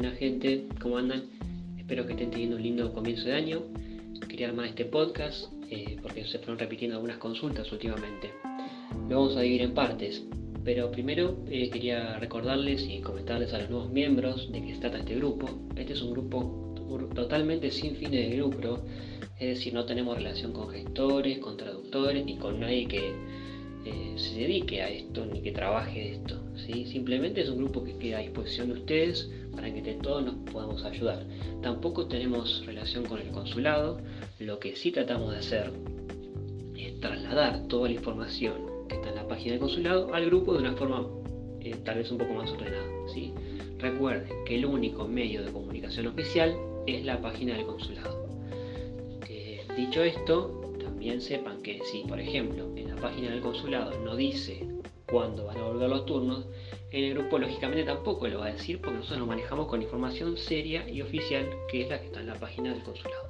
gente, ¿cómo andan? Espero que estén teniendo un lindo comienzo de año. Quería armar este podcast eh, porque se fueron repitiendo algunas consultas últimamente. Lo vamos a dividir en partes, pero primero eh, quería recordarles y comentarles a los nuevos miembros de qué se trata este grupo. Este es un grupo totalmente sin fines de lucro, es decir, no tenemos relación con gestores, con traductores ni con nadie que eh, se dedique a esto ni que trabaje de esto. ¿sí? Simplemente es un grupo que queda a disposición de ustedes para que todos nos podamos ayudar. Tampoco tenemos relación con el consulado, lo que sí tratamos de hacer es trasladar toda la información que está en la página del consulado al grupo de una forma eh, tal vez un poco más ordenada. Recuerden que el único medio de comunicación oficial es la página del consulado. Eh, dicho esto, también sepan que si, por ejemplo, en la página del consulado no dice cuándo van a volver los turnos, en el grupo lógicamente tampoco lo va a decir porque nosotros nos manejamos con información seria y oficial que es la que está en la página del consulado.